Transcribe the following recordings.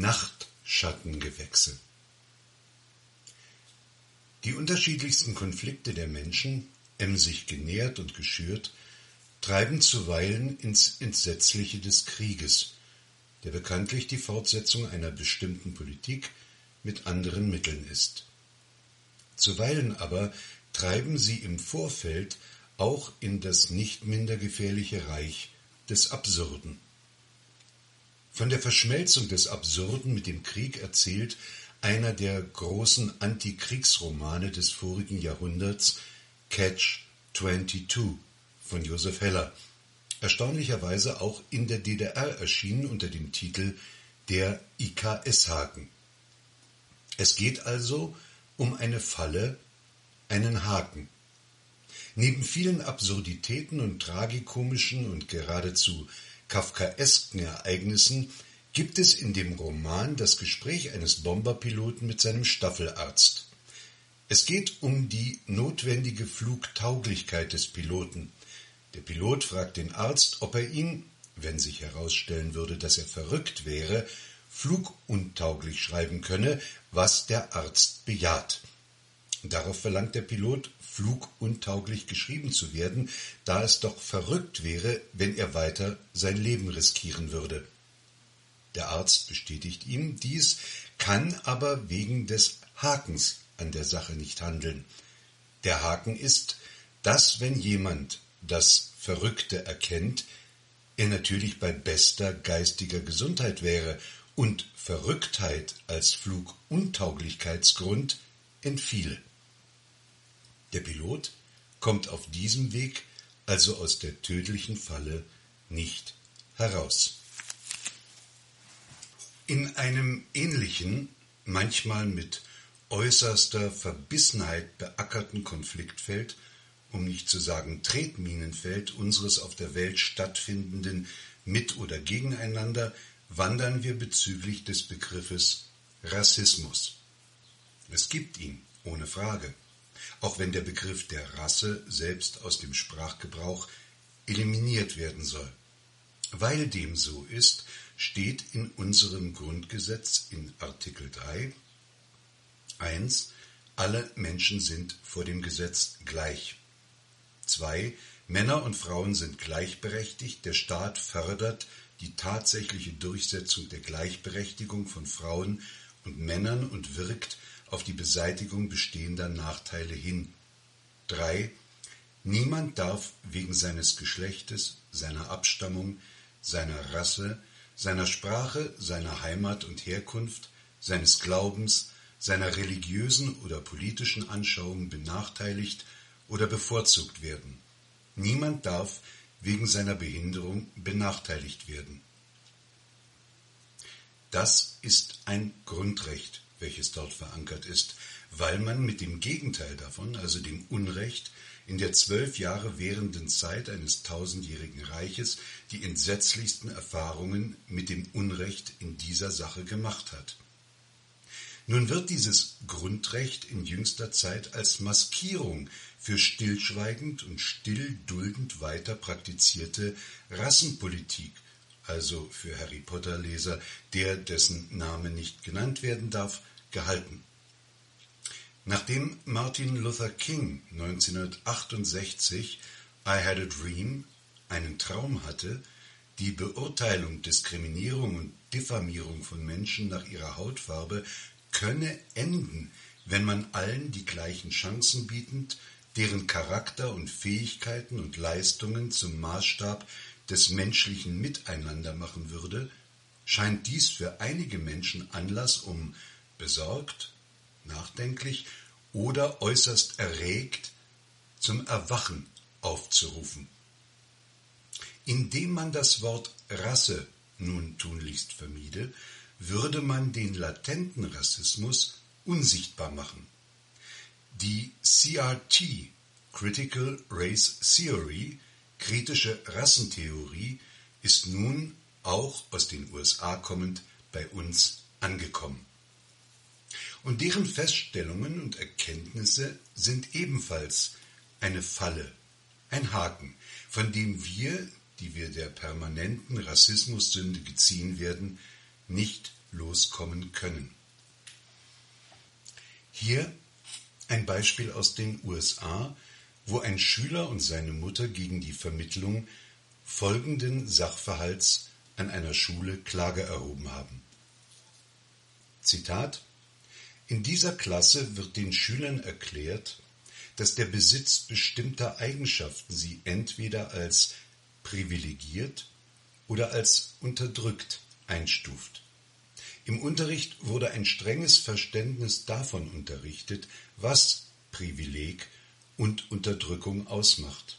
Nachtschattengewächse. Die unterschiedlichsten Konflikte der Menschen, emsig genährt und geschürt, treiben zuweilen ins Entsetzliche des Krieges, der bekanntlich die Fortsetzung einer bestimmten Politik mit anderen Mitteln ist. Zuweilen aber treiben sie im Vorfeld auch in das nicht minder gefährliche Reich des Absurden. Von der Verschmelzung des Absurden mit dem Krieg erzählt einer der großen Antikriegsromane des vorigen Jahrhunderts, Catch 22 von Josef Heller, erstaunlicherweise auch in der DDR erschienen unter dem Titel Der IKS-Haken. Es geht also um eine Falle, einen Haken. Neben vielen Absurditäten und tragikomischen und geradezu kafkaesken Ereignissen gibt es in dem Roman das Gespräch eines Bomberpiloten mit seinem Staffelarzt. Es geht um die notwendige Flugtauglichkeit des Piloten. Der Pilot fragt den Arzt, ob er ihn, wenn sich herausstellen würde, dass er verrückt wäre, fluguntauglich schreiben könne, was der Arzt bejaht. Darauf verlangt der Pilot, fluguntauglich geschrieben zu werden, da es doch verrückt wäre, wenn er weiter sein Leben riskieren würde. Der Arzt bestätigt ihm dies, kann aber wegen des Hakens an der Sache nicht handeln. Der Haken ist, dass wenn jemand das Verrückte erkennt, er natürlich bei bester geistiger Gesundheit wäre und Verrücktheit als Fluguntauglichkeitsgrund entfiele. Der Pilot kommt auf diesem Weg also aus der tödlichen Falle nicht heraus. In einem ähnlichen, manchmal mit äußerster Verbissenheit beackerten Konfliktfeld, um nicht zu sagen Tretminenfeld unseres auf der Welt stattfindenden Mit- oder Gegeneinander, wandern wir bezüglich des Begriffes Rassismus. Es gibt ihn, ohne Frage, auch wenn der Begriff der Rasse selbst aus dem Sprachgebrauch eliminiert werden soll. Weil dem so ist, steht in unserem Grundgesetz in Artikel 3 1. Alle Menschen sind vor dem Gesetz gleich. 2. Männer und Frauen sind gleichberechtigt. Der Staat fördert die tatsächliche Durchsetzung der Gleichberechtigung von Frauen und Männern und wirkt auf die Beseitigung bestehender Nachteile hin. 3. Niemand darf wegen seines Geschlechtes, seiner Abstammung, seiner Rasse, seiner Sprache, seiner Heimat und Herkunft, seines Glaubens, seiner religiösen oder politischen Anschauung benachteiligt oder bevorzugt werden. Niemand darf wegen seiner Behinderung benachteiligt werden. Das ist ein Grundrecht, welches dort verankert ist, weil man mit dem Gegenteil davon, also dem Unrecht, in der zwölf Jahre währenden Zeit eines tausendjährigen Reiches die entsetzlichsten Erfahrungen mit dem Unrecht in dieser Sache gemacht hat. Nun wird dieses Grundrecht in jüngster Zeit als Maskierung für stillschweigend und stillduldend weiter praktizierte Rassenpolitik, also für Harry Potter Leser, der dessen Name nicht genannt werden darf, gehalten. Nachdem Martin Luther King 1968 I Had a Dream, einen Traum hatte, die Beurteilung, Diskriminierung und Diffamierung von Menschen nach ihrer Hautfarbe könne enden, wenn man allen die gleichen Chancen bietend, deren Charakter und Fähigkeiten und Leistungen zum Maßstab des menschlichen Miteinander machen würde, scheint dies für einige Menschen Anlass, um besorgt, nachdenklich oder äußerst erregt zum Erwachen aufzurufen. Indem man das Wort Rasse nun tunlichst vermiede, würde man den latenten Rassismus unsichtbar machen. Die CRT, Critical Race Theory, kritische Rassentheorie, ist nun auch aus den USA kommend bei uns angekommen und deren Feststellungen und Erkenntnisse sind ebenfalls eine Falle, ein Haken, von dem wir, die wir der permanenten Rassismussünde geziehen werden, nicht loskommen können. Hier ein Beispiel aus den USA, wo ein Schüler und seine Mutter gegen die Vermittlung folgenden Sachverhalts an einer Schule Klage erhoben haben. Zitat In dieser Klasse wird den Schülern erklärt, dass der Besitz bestimmter Eigenschaften sie entweder als privilegiert oder als unterdrückt einstuft. Im Unterricht wurde ein strenges Verständnis davon unterrichtet, was Privileg und Unterdrückung ausmacht.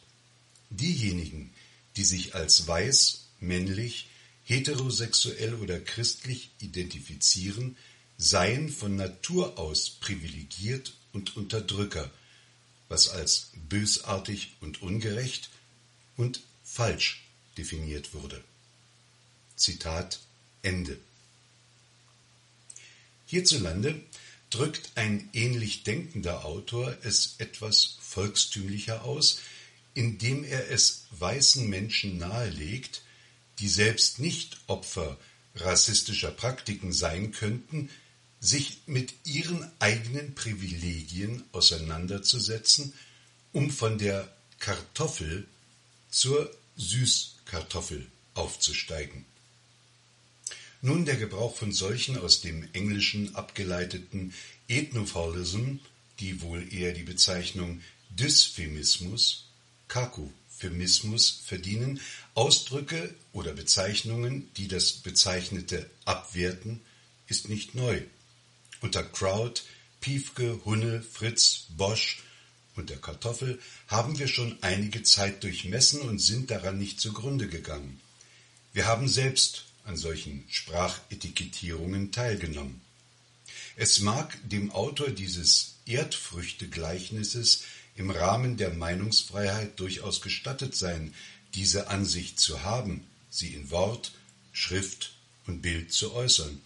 Diejenigen, die sich als weiß, männlich, heterosexuell oder christlich identifizieren, seien von Natur aus privilegiert und Unterdrücker, was als bösartig und ungerecht und falsch definiert wurde. Zitat Ende. Hierzulande drückt ein ähnlich denkender Autor es etwas volkstümlicher aus, indem er es weißen Menschen nahelegt, die selbst nicht Opfer rassistischer Praktiken sein könnten, sich mit ihren eigenen Privilegien auseinanderzusetzen, um von der Kartoffel zur Süßkartoffel aufzusteigen. Nun der Gebrauch von solchen aus dem Englischen abgeleiteten Ethnophilism, die wohl eher die Bezeichnung Dysphemismus, Kakophemismus verdienen, Ausdrücke oder Bezeichnungen, die das Bezeichnete abwerten, ist nicht neu. Unter Kraut, Piefke, Hunne, Fritz, Bosch und der Kartoffel haben wir schon einige Zeit durchmessen und sind daran nicht zugrunde gegangen. Wir haben selbst an solchen Sprachetikettierungen teilgenommen. Es mag dem Autor dieses Erdfrüchtegleichnisses im Rahmen der Meinungsfreiheit durchaus gestattet sein, diese Ansicht zu haben, sie in Wort, Schrift und Bild zu äußern.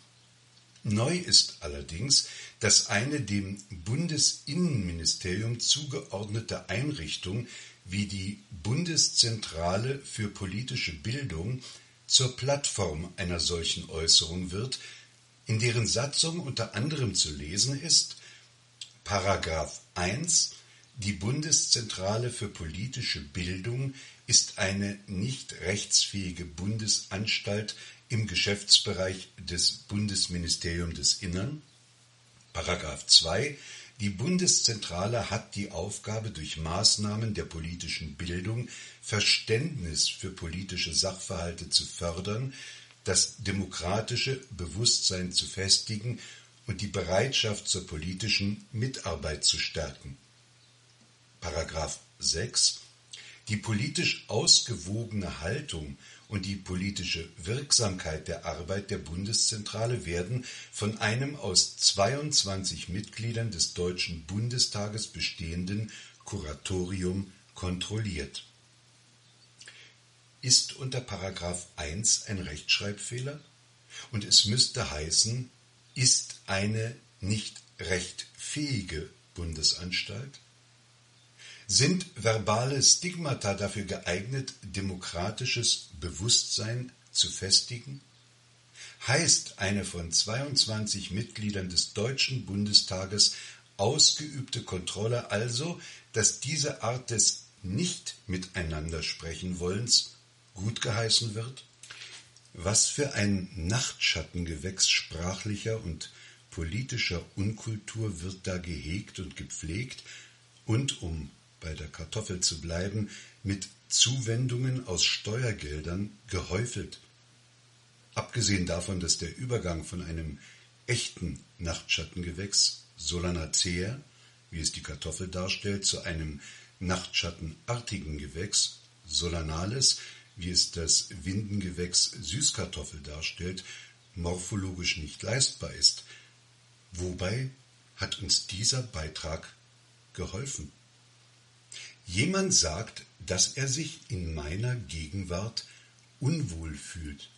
Neu ist allerdings, dass eine dem Bundesinnenministerium zugeordnete Einrichtung wie die Bundeszentrale für politische Bildung zur Plattform einer solchen Äußerung wird, in deren Satzung unter anderem zu lesen ist, Paragraph 1 Die Bundeszentrale für politische Bildung ist eine nicht rechtsfähige Bundesanstalt im Geschäftsbereich des Bundesministeriums des Innern. Paragraph 2 die Bundeszentrale hat die Aufgabe, durch Maßnahmen der politischen Bildung Verständnis für politische Sachverhalte zu fördern, das demokratische Bewusstsein zu festigen und die Bereitschaft zur politischen Mitarbeit zu stärken. Paragraph 6 Die politisch ausgewogene Haltung und die politische Wirksamkeit der Arbeit der Bundeszentrale werden von einem aus 22 Mitgliedern des Deutschen Bundestages bestehenden Kuratorium kontrolliert. Ist unter Paragraph 1 ein Rechtschreibfehler? Und es müsste heißen, ist eine nicht recht fähige Bundesanstalt? Sind verbale Stigmata dafür geeignet, demokratisches Bewusstsein zu festigen? Heißt eine von 22 Mitgliedern des Deutschen Bundestages ausgeübte Kontrolle also, dass diese Art des nicht miteinander sprechen wollens gutgeheißen wird? Was für ein Nachtschattengewächs sprachlicher und politischer Unkultur wird da gehegt und gepflegt und um bei der Kartoffel zu bleiben, mit Zuwendungen aus Steuergeldern gehäufelt. Abgesehen davon, dass der Übergang von einem echten Nachtschattengewächs Solanacea, wie es die Kartoffel darstellt, zu einem nachtschattenartigen Gewächs Solanales, wie es das Windengewächs Süßkartoffel darstellt, morphologisch nicht leistbar ist. Wobei hat uns dieser Beitrag geholfen? Jemand sagt, dass er sich in meiner Gegenwart unwohl fühlt.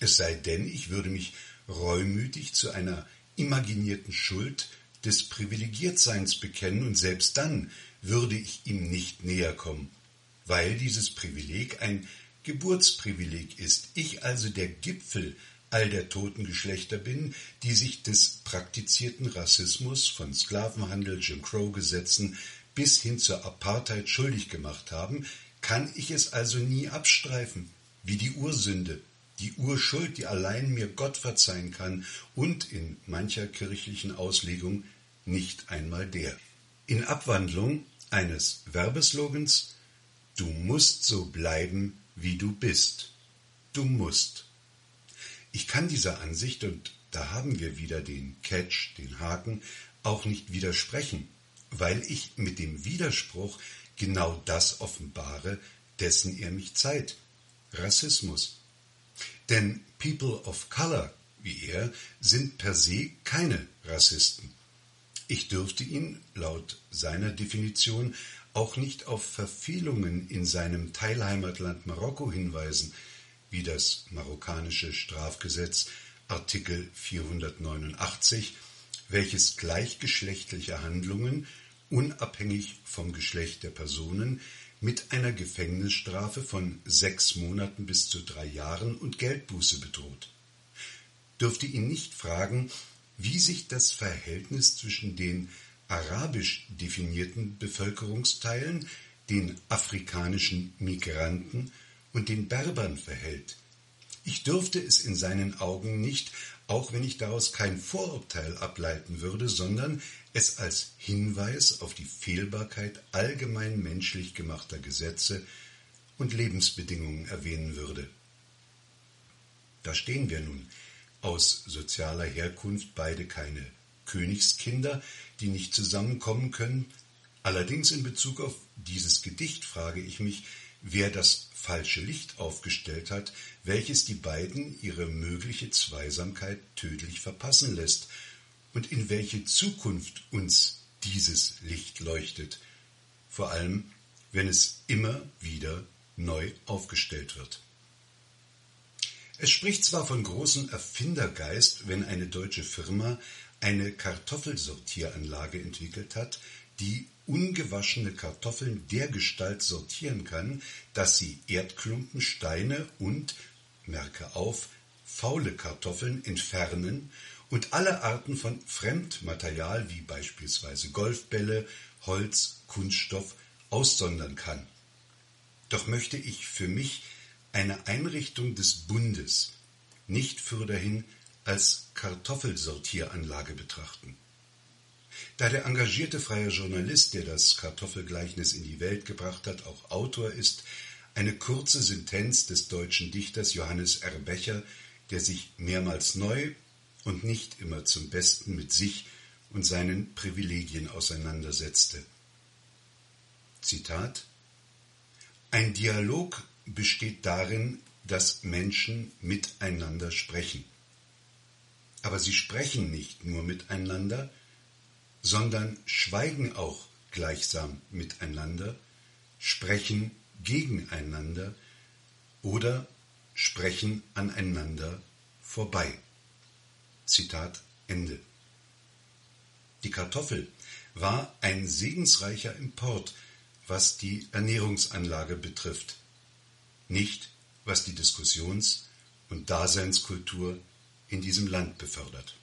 Es sei denn, ich würde mich reumütig zu einer imaginierten Schuld des Privilegiertseins bekennen und selbst dann würde ich ihm nicht näher kommen, weil dieses Privileg ein Geburtsprivileg ist, ich also der Gipfel all der toten Geschlechter bin, die sich des praktizierten Rassismus von Sklavenhandel, Jim Crow Gesetzen bis hin zur Apartheid schuldig gemacht haben, kann ich es also nie abstreifen, wie die Ursünde, die Urschuld, die allein mir Gott verzeihen kann und in mancher kirchlichen Auslegung nicht einmal der. In Abwandlung eines Werbeslogans Du musst so bleiben, wie du bist. Du musst. Ich kann dieser Ansicht, und da haben wir wieder den Catch, den Haken, auch nicht widersprechen, weil ich mit dem Widerspruch genau das offenbare, dessen er mich zeiht. Rassismus. Denn People of Color, wie er, sind per se keine Rassisten. Ich dürfte ihn, laut seiner Definition, auch nicht auf Verfehlungen in seinem Teilheimatland Marokko hinweisen, wie das marokkanische Strafgesetz Artikel 489, welches gleichgeschlechtliche Handlungen unabhängig vom Geschlecht der Personen mit einer Gefängnisstrafe von sechs Monaten bis zu drei Jahren und Geldbuße bedroht. Dürfte ihn nicht fragen, wie sich das Verhältnis zwischen den arabisch definierten Bevölkerungsteilen, den afrikanischen Migranten und den Berbern verhält. Ich dürfte es in seinen Augen nicht, auch wenn ich daraus kein Vorurteil ableiten würde, sondern es als Hinweis auf die Fehlbarkeit allgemein menschlich gemachter Gesetze und Lebensbedingungen erwähnen würde. Da stehen wir nun, aus sozialer Herkunft beide keine Königskinder, die nicht zusammenkommen können. Allerdings in Bezug auf dieses Gedicht frage ich mich, wer das falsche Licht aufgestellt hat, welches die beiden ihre mögliche Zweisamkeit tödlich verpassen lässt und in welche Zukunft uns dieses Licht leuchtet, vor allem wenn es immer wieder neu aufgestellt wird. Es spricht zwar von großem Erfindergeist, wenn eine deutsche Firma eine Kartoffelsortieranlage entwickelt hat, die ungewaschene Kartoffeln dergestalt sortieren kann, dass sie Erdklumpen, Steine und, merke auf, faule Kartoffeln entfernen und alle Arten von Fremdmaterial wie beispielsweise Golfbälle, Holz, Kunststoff aussondern kann. Doch möchte ich für mich eine Einrichtung des Bundes nicht fürderhin als Kartoffelsortieranlage betrachten. Da der engagierte freie Journalist, der das Kartoffelgleichnis in die Welt gebracht hat, auch Autor ist, eine kurze Sentenz des deutschen Dichters Johannes R. Becher, der sich mehrmals neu und nicht immer zum Besten mit sich und seinen Privilegien auseinandersetzte. Zitat Ein Dialog besteht darin, dass Menschen miteinander sprechen. Aber sie sprechen nicht nur miteinander, sondern schweigen auch gleichsam miteinander, sprechen gegeneinander oder sprechen aneinander vorbei. Zitat Ende. Die Kartoffel war ein segensreicher Import, was die Ernährungsanlage betrifft, nicht was die Diskussions- und Daseinskultur in diesem Land befördert.